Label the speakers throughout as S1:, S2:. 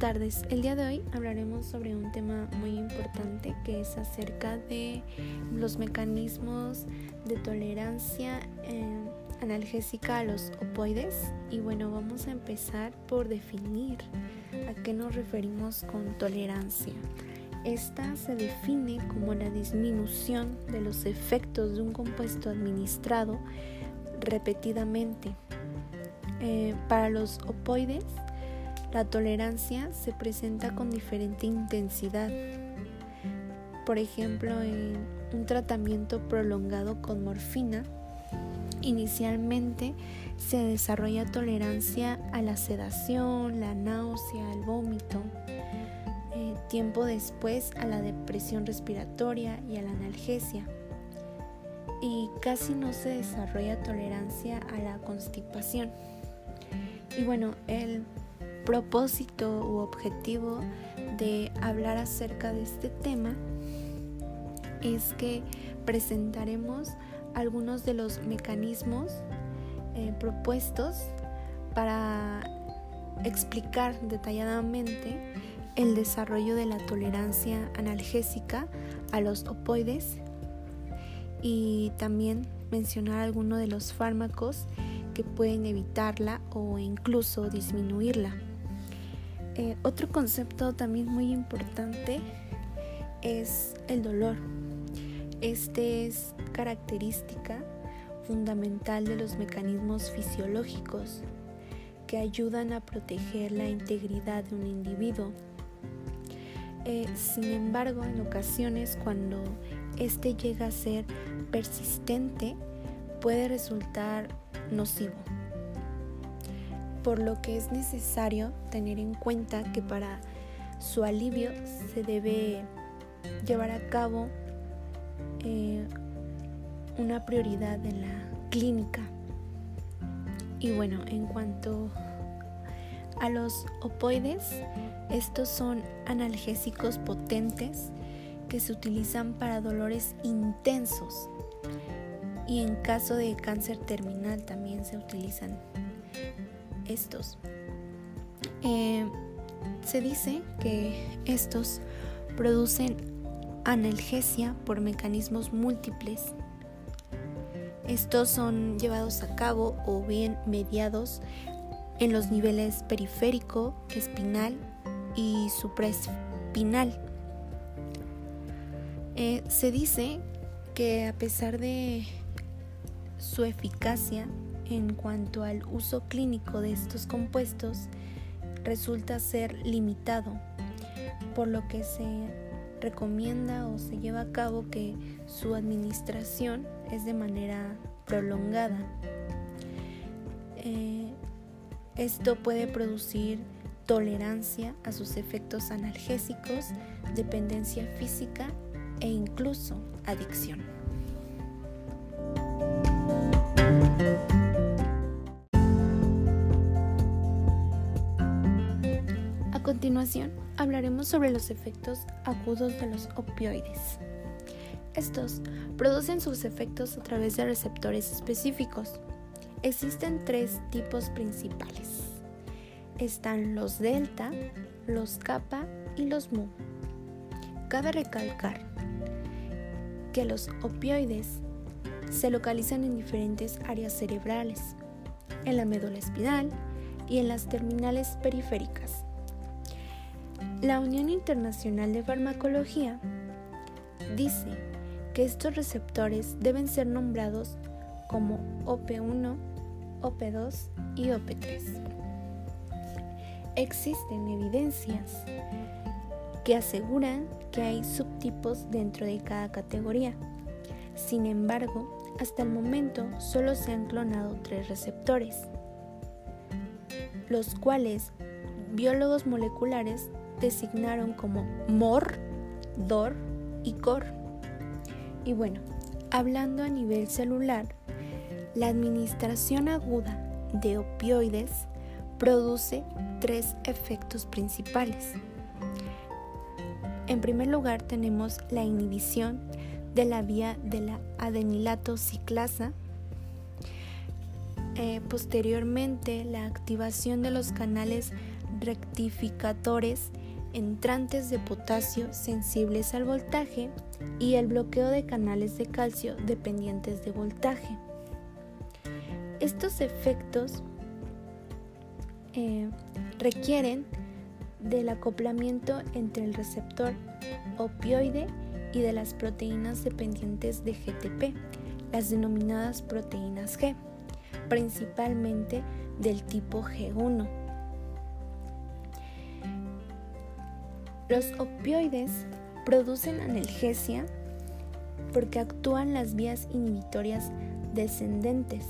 S1: tardes. El día de hoy hablaremos sobre un tema muy importante que es acerca de los mecanismos de tolerancia eh, analgésica a los opoides. Y bueno, vamos a empezar por definir a qué nos referimos con tolerancia. Esta se define como la disminución de los efectos de un compuesto administrado repetidamente. Eh, para los opoides, la tolerancia se presenta con diferente intensidad. Por ejemplo, en un tratamiento prolongado con morfina, inicialmente se desarrolla tolerancia a la sedación, la náusea, el vómito. Eh, tiempo después a la depresión respiratoria y a la analgesia. Y casi no se desarrolla tolerancia a la constipación. Y bueno, el propósito u objetivo de hablar acerca de este tema es que presentaremos algunos de los mecanismos eh, propuestos para explicar detalladamente el desarrollo de la tolerancia analgésica a los opoides y también mencionar algunos de los fármacos que pueden evitarla o incluso disminuirla. Eh, otro concepto también muy importante es el dolor. Este es característica fundamental de los mecanismos fisiológicos que ayudan a proteger la integridad de un individuo. Eh, sin embargo, en ocasiones cuando este llega a ser persistente, puede resultar nocivo por lo que es necesario tener en cuenta que para su alivio se debe llevar a cabo eh, una prioridad en la clínica. Y bueno, en cuanto a los opoides, estos son analgésicos potentes que se utilizan para dolores intensos y en caso de cáncer terminal también se utilizan estos. Eh, se dice que estos producen analgesia por mecanismos múltiples. Estos son llevados a cabo o bien mediados en los niveles periférico, espinal y supraespinal. Eh, se dice que a pesar de su eficacia en cuanto al uso clínico de estos compuestos resulta ser limitado, por lo que se recomienda o se lleva a cabo que su administración es de manera prolongada. Eh, esto puede producir tolerancia a sus efectos analgésicos, dependencia física e incluso adicción. Continuación hablaremos sobre los efectos agudos de los opioides. Estos producen sus efectos a través de receptores específicos. Existen tres tipos principales. Están los delta, los kappa y los mu. Cabe recalcar que los opioides se localizan en diferentes áreas cerebrales, en la médula espinal y en las terminales periféricas. La Unión Internacional de Farmacología dice que estos receptores deben ser nombrados como OP1, OP2 y OP3. Existen evidencias que aseguran que hay subtipos dentro de cada categoría. Sin embargo, hasta el momento solo se han clonado tres receptores, los cuales biólogos moleculares designaron como MOR, DOR y COR. Y bueno, hablando a nivel celular, la administración aguda de opioides produce tres efectos principales. En primer lugar tenemos la inhibición de la vía de la adenilato ciclasa, eh, posteriormente la activación de los canales rectificadores entrantes de potasio sensibles al voltaje y el bloqueo de canales de calcio dependientes de voltaje. Estos efectos eh, requieren del acoplamiento entre el receptor opioide y de las proteínas dependientes de GTP, las denominadas proteínas G, principalmente del tipo G1. Los opioides producen analgesia porque actúan las vías inhibitorias descendentes.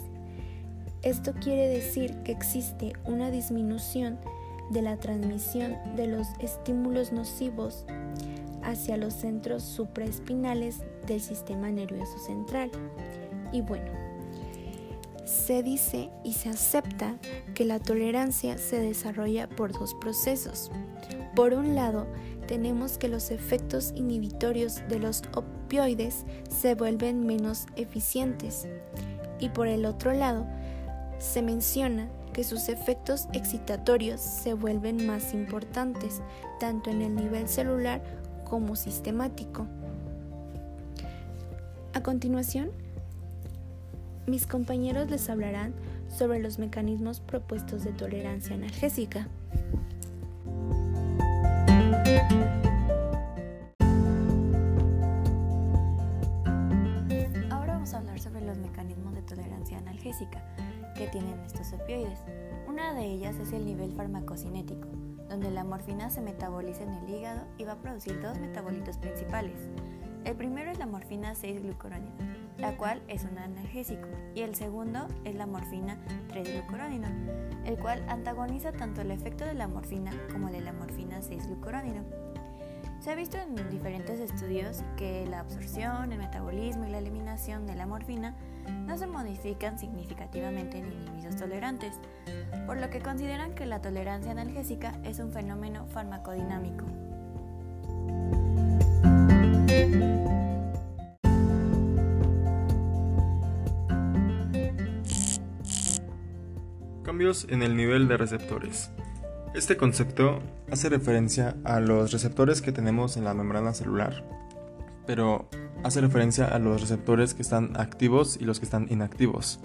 S1: Esto quiere decir que existe una disminución de la transmisión de los estímulos nocivos hacia los centros supraespinales del sistema nervioso central. Y bueno, se dice y se acepta que la tolerancia se desarrolla por dos procesos. Por un lado, tenemos que los efectos inhibitorios de los opioides se vuelven menos eficientes. Y por el otro lado, se menciona que sus efectos excitatorios se vuelven más importantes, tanto en el nivel celular como sistemático. A continuación, mis compañeros les hablarán sobre los mecanismos propuestos de tolerancia analgésica.
S2: Que tienen estos opioides. Una de ellas es el nivel farmacocinético, donde la morfina se metaboliza en el hígado y va a producir dos metabolitos principales. El primero es la morfina 6-glucuronina, la cual es un analgésico, y el segundo es la morfina 3-glucuronina, el cual antagoniza tanto el efecto de la morfina como el de la morfina 6-glucuronina. Se ha visto en diferentes estudios que la absorción, el metabolismo y la eliminación de la morfina no se modifican significativamente en individuos tolerantes, por lo que consideran que la tolerancia analgésica es un fenómeno farmacodinámico.
S3: Cambios en el nivel de receptores. Este concepto hace referencia a los receptores que tenemos en la membrana celular, pero hace referencia a los receptores que están activos y los que están inactivos.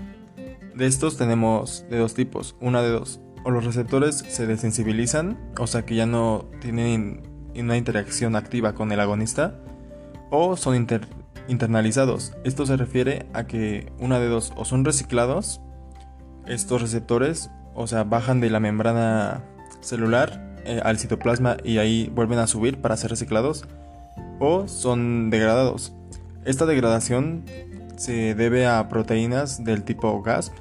S3: De estos tenemos de dos tipos, una de dos. O los receptores se desensibilizan, o sea que ya no tienen una interacción activa con el agonista, o son internalizados. Esto se refiere a que una de dos, o son reciclados, estos receptores, o sea, bajan de la membrana celular eh, al citoplasma y ahí vuelven a subir para ser reciclados o son degradados. Esta degradación se debe a proteínas del tipo GASP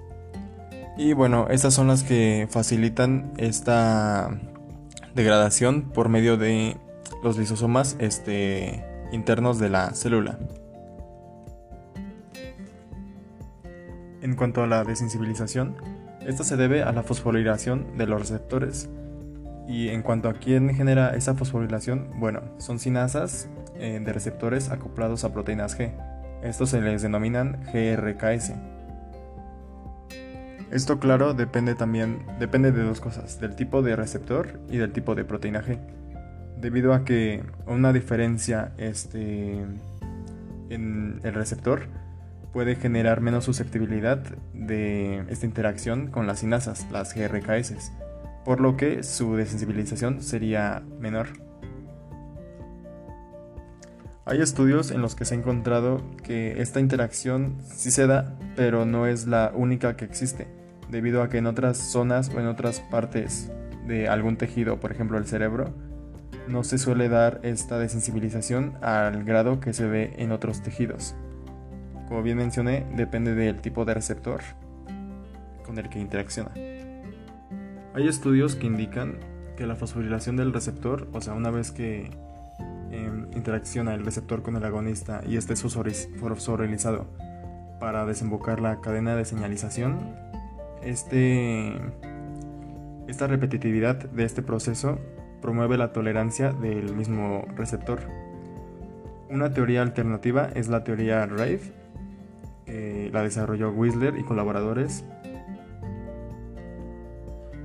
S3: y bueno, estas son las que facilitan esta degradación por medio de los lisosomas este, internos de la célula. En cuanto a la desensibilización, esta se debe a la fosforilación de los receptores y en cuanto a quién genera esa fosforilación, bueno, son sinasas de receptores acoplados a proteínas G. Estos se les denominan GRKS. Esto claro depende también depende de dos cosas, del tipo de receptor y del tipo de proteína G. Debido a que una diferencia este, en el receptor puede generar menos susceptibilidad de esta interacción con las sinasas, las GRKS por lo que su desensibilización sería menor. Hay estudios en los que se ha encontrado que esta interacción sí se da, pero no es la única que existe, debido a que en otras zonas o en otras partes de algún tejido, por ejemplo el cerebro, no se suele dar esta desensibilización al grado que se ve en otros tejidos. Como bien mencioné, depende del tipo de receptor con el que interacciona. Hay estudios que indican que la fosforilación del receptor, o sea, una vez que em, interacciona el receptor con el agonista y este es fosforilizado para desembocar la cadena de señalización, este, esta repetitividad de este proceso promueve la tolerancia del mismo receptor. Una teoría alternativa es la teoría RAVE, la desarrolló Whistler y colaboradores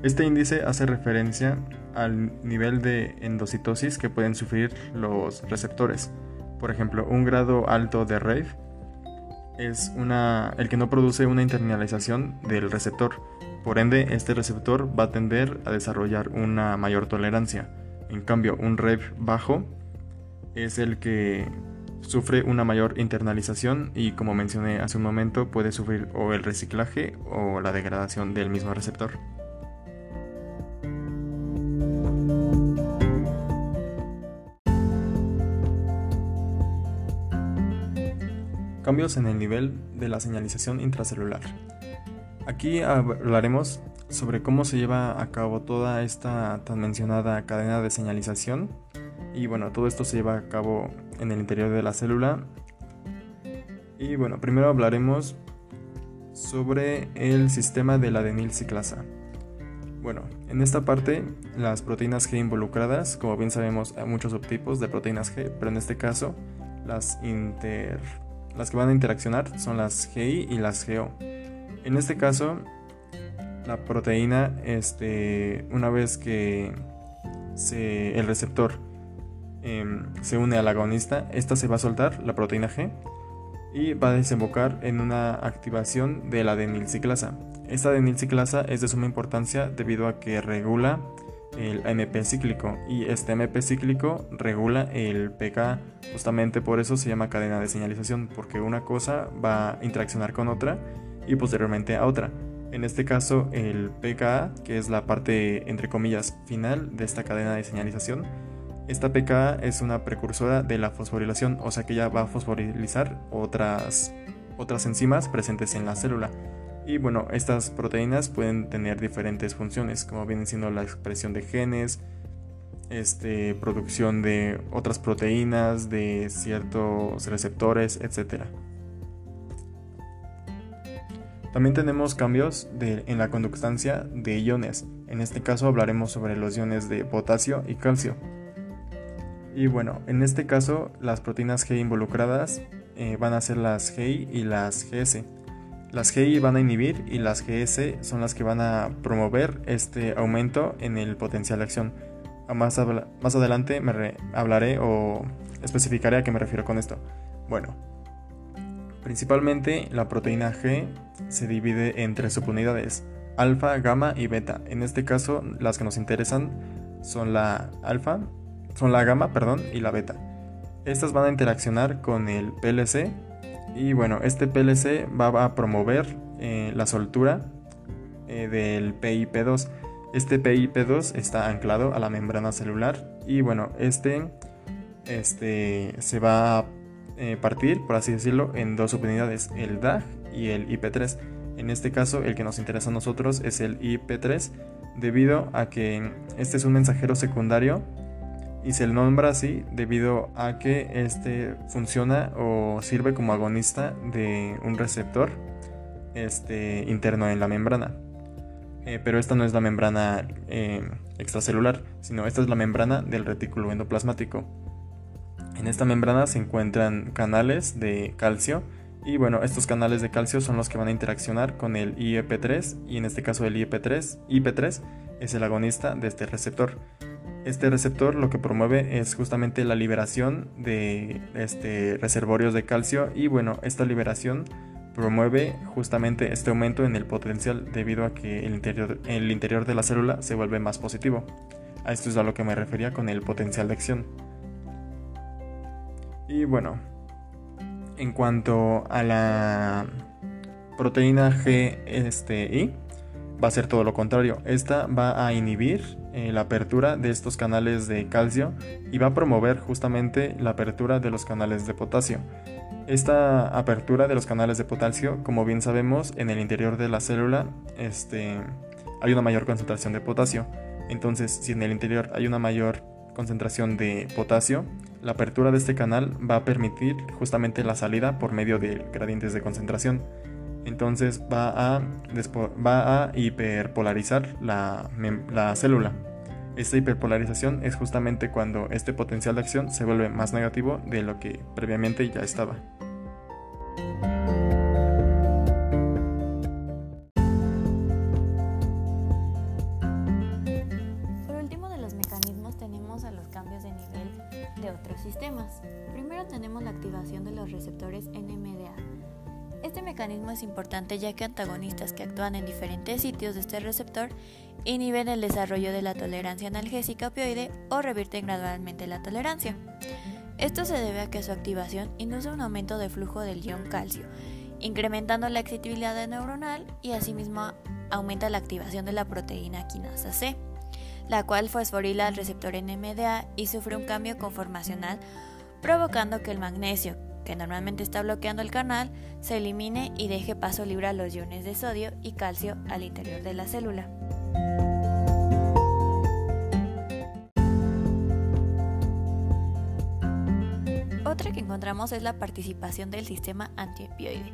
S3: este índice hace referencia al nivel de endocitosis que pueden sufrir los receptores. Por ejemplo, un grado alto de RAVE es una, el que no produce una internalización del receptor. Por ende, este receptor va a tender a desarrollar una mayor tolerancia. En cambio, un RAVE bajo es el que sufre una mayor internalización y como mencioné hace un momento puede sufrir o el reciclaje o la degradación del mismo receptor. Cambios en el nivel de la señalización intracelular. Aquí hablaremos sobre cómo se lleva a cabo toda esta tan mencionada cadena de señalización y bueno, todo esto se lleva a cabo en el interior de la célula. Y bueno, primero hablaremos sobre el sistema de la adenilciclasa. Bueno, en esta parte las proteínas G involucradas, como bien sabemos hay muchos subtipos de proteínas G, pero en este caso las, inter, las que van a interaccionar son las GI y las GO. En este caso, la proteína, este, una vez que el receptor Em, se une al agonista, esta se va a soltar, la proteína G, y va a desembocar en una activación de la adenilciclasa. Esta adenilciclasa es de suma importancia debido a que regula el AMP cíclico y este AMP cíclico regula el pK. Justamente por eso se llama cadena de señalización, porque una cosa va a interaccionar con otra y posteriormente a otra. En este caso, el pKa, que es la parte entre comillas final de esta cadena de señalización, esta pKa es una precursora de la fosforilación, o sea que ya va a fosforilizar otras, otras enzimas presentes en la célula. Y bueno, estas proteínas pueden tener diferentes funciones, como vienen siendo la expresión de genes, este, producción de otras proteínas, de ciertos receptores, etc. También tenemos cambios en la conductancia de iones. En este caso hablaremos sobre los iones de potasio y calcio. Y bueno, en este caso las proteínas G involucradas eh, van a ser las GI y las GS. Las GI van a inhibir y las GS son las que van a promover este aumento en el potencial de acción. Más, más adelante me hablaré o especificaré a qué me refiero con esto. Bueno, principalmente la proteína G se divide en tres subunidades, alfa, gamma y beta. En este caso, las que nos interesan son la alfa, son la gamma, perdón, y la beta. Estas van a interaccionar con el PLC y bueno, este PLC va a promover eh, la soltura eh, del PIP2. Este PIP2 está anclado a la membrana celular y bueno, este, este se va a eh, partir, por así decirlo, en dos subunidades, el DAG y el IP3. En este caso, el que nos interesa a nosotros es el IP3, debido a que este es un mensajero secundario y se le nombra así debido a que este funciona o sirve como agonista de un receptor este, interno en la membrana. Eh, pero esta no es la membrana eh, extracelular, sino esta es la membrana del retículo endoplasmático. En esta membrana se encuentran canales de calcio y bueno, estos canales de calcio son los que van a interaccionar con el IEP3 y en este caso el IEP3, IP3 es el agonista de este receptor. Este receptor lo que promueve es justamente la liberación de este, reservorios de calcio y bueno, esta liberación promueve justamente este aumento en el potencial debido a que el interior, el interior de la célula se vuelve más positivo. A esto es a lo que me refería con el potencial de acción. Y bueno, en cuanto a la proteína GSI, este, va a ser todo lo contrario. Esta va a inhibir eh, la apertura de estos canales de calcio y va a promover justamente la apertura de los canales de potasio. Esta apertura de los canales de potasio, como bien sabemos, en el interior de la célula este, hay una mayor concentración de potasio. Entonces, si en el interior hay una mayor concentración de potasio, la apertura de este canal va a permitir justamente la salida por medio de gradientes de concentración entonces va a, hiperpolarizar la, la célula. Esta hiperpolarización es justamente cuando este potencial de acción se vuelve más negativo de lo que previamente ya estaba.
S2: Es importante ya que antagonistas que actúan en diferentes sitios de este receptor inhiben el desarrollo de la tolerancia analgésica opioide o revierten gradualmente la tolerancia. Esto se debe a que su activación induce un aumento de flujo del ion calcio, incrementando la excitabilidad neuronal y asimismo aumenta la activación de la proteína quinasa C, la cual fosforila al receptor NMDA y sufre un cambio conformacional provocando que el magnesio, que normalmente está bloqueando el canal, se elimine y deje paso libre a los iones de sodio y calcio al interior de la célula. Otra que encontramos es la participación del sistema antiopioide,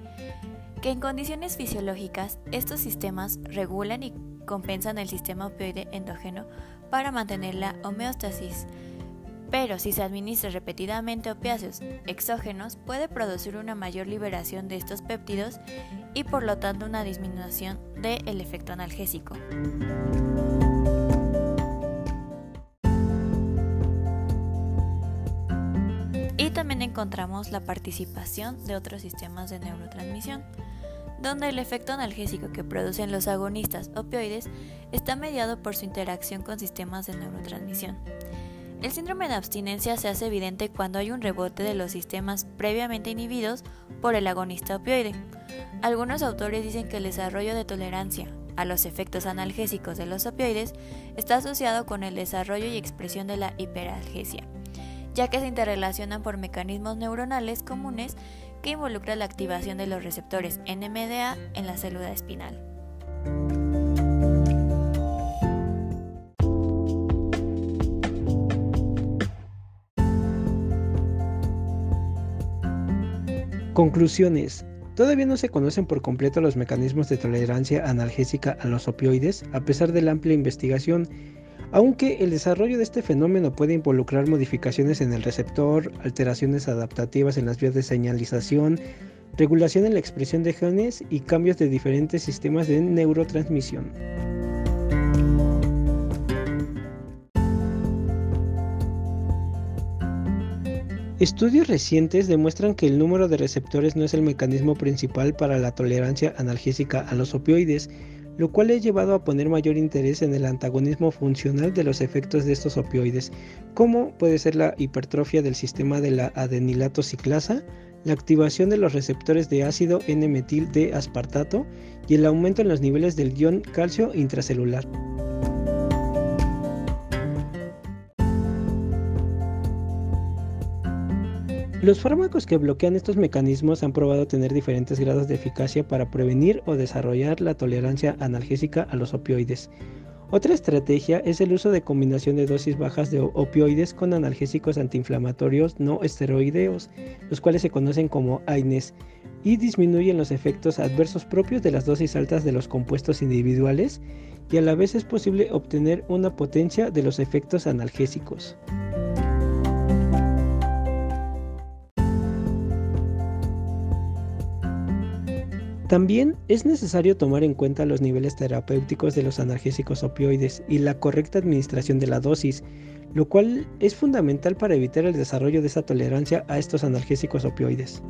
S2: que en condiciones fisiológicas estos sistemas regulan y compensan el sistema opioide endógeno para mantener la homeostasis, pero si se administra repetidamente opiáceos exógenos puede producir una mayor liberación de estos péptidos y por lo tanto una disminución del efecto analgésico. Y también encontramos la participación de otros sistemas de neurotransmisión, donde el efecto analgésico que producen los agonistas opioides está mediado por su interacción con sistemas de neurotransmisión. El síndrome de abstinencia se hace evidente cuando hay un rebote de los sistemas previamente inhibidos por el agonista opioide. Algunos autores dicen que el desarrollo de tolerancia a los efectos analgésicos de los opioides está asociado con el desarrollo y expresión de la hiperalgesia, ya que se interrelacionan por mecanismos neuronales comunes que involucran la activación de los receptores NMDA en la célula espinal.
S4: Conclusiones. Todavía no se conocen por completo los mecanismos de tolerancia analgésica a los opioides, a pesar de la amplia investigación, aunque el desarrollo de este fenómeno puede involucrar modificaciones en el receptor, alteraciones adaptativas en las vías de señalización, regulación en la expresión de genes y cambios de diferentes sistemas de neurotransmisión. Estudios recientes demuestran que el número de receptores no es el mecanismo principal para la tolerancia analgésica a los opioides, lo cual ha llevado a poner mayor interés en el antagonismo funcional de los efectos de estos opioides, como puede ser la hipertrofia del sistema de la adenilato ciclasa, la activación de los receptores de ácido N-metil de aspartato y el aumento en los niveles del ion calcio intracelular. Los fármacos que bloquean estos mecanismos han probado tener diferentes grados de eficacia para prevenir o desarrollar la tolerancia analgésica a los opioides. Otra estrategia es el uso de combinación de dosis bajas de opioides con analgésicos antiinflamatorios no esteroideos, los cuales se conocen como AINES, y disminuyen los efectos adversos propios de las dosis altas de los compuestos individuales, y a la vez es posible obtener una potencia de los efectos analgésicos. También es necesario tomar en cuenta los niveles terapéuticos de los analgésicos opioides y la correcta administración de la dosis, lo cual es fundamental para evitar el desarrollo de esa tolerancia a estos analgésicos opioides.